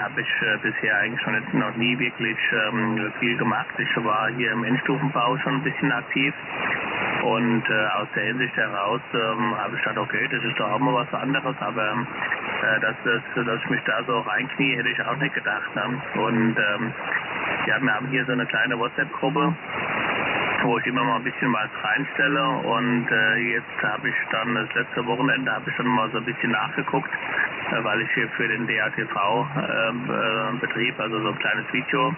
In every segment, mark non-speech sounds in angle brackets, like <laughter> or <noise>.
habe ich äh, bisher eigentlich schon jetzt noch nie wirklich ähm, viel gemacht. Ich war hier im Endstufenbau schon ein bisschen aktiv und äh, aus der Hinsicht heraus ähm, habe ich gedacht, okay, das ist doch auch mal was anderes, aber äh, dass, das, dass ich mich da so reinknie, hätte ich auch nicht gedacht. Ne? Und ähm, wir haben hier so eine kleine WhatsApp-Gruppe wo ich immer mal ein bisschen was reinstelle und äh, jetzt habe ich dann das letzte Wochenende habe ich dann mal so ein bisschen nachgeguckt, weil ich hier für den DATV ähm, äh, also so ein kleines Video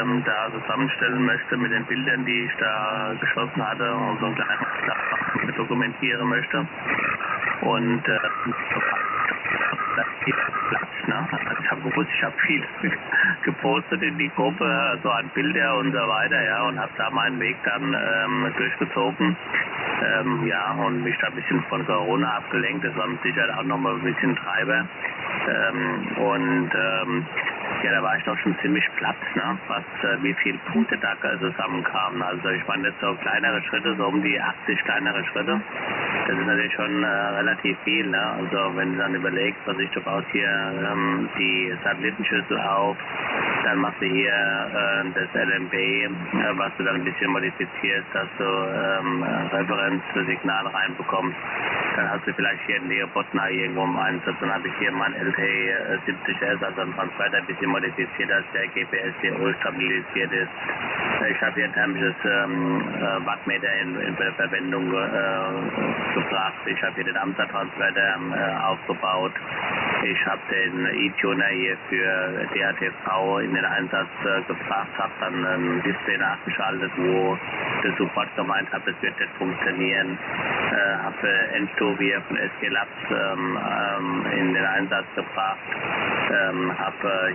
ähm, da zusammenstellen möchte mit den Bildern, die ich da geschossen hatte und so ein kleines dokumentieren möchte. Und äh. Ne? Also ich habe gewusst, ich habe viel <laughs> gepostet in die Gruppe, so also an Bilder und so weiter, ja, und habe da meinen Weg dann ähm, durchgezogen. Ähm, ja, und mich da ein bisschen von Corona abgelenkt. Das war mit Sicherheit auch nochmal ein bisschen Treiber. Ähm, und ähm, ja, da war ich doch schon ziemlich platt, ne? was, äh, wie viele Punkte da zusammenkamen. Also ich meine, jetzt so kleinere Schritte, so um die 80 kleinere Schritte. Das ist natürlich schon äh, relativ viel. Ne? Also wenn du dann überlegst, was ich, du baust hier ähm, die Satellitenschüssel auf, dann machst du hier äh, das LMB, was du dann ein bisschen modifizierst, dass du ähm, Referenzsignal reinbekommst. Dann hast du vielleicht hier einen Leopardner irgendwo im Einsatz. Dann habe ich hier mein LT70S, also ein Transporter, ein bisschen modifiziert, dass der GPS-DO stabilisiert ist. Ich habe hier ein thermisches ähm, äh, Wattmeter in, in Verwendung äh, gebracht. Ich habe hier den Amsa-Transporter äh, aufgebaut. Ich habe den E-Tuner hier für DATV in den Einsatz äh, gebracht, habe dann ein Display nachgeschaltet, wo der Support gemeint hat, es wird nicht funktionieren. Äh, habe Ensto hier von SG Labs ähm, ähm, in den Einsatz gebracht. Ähm, habe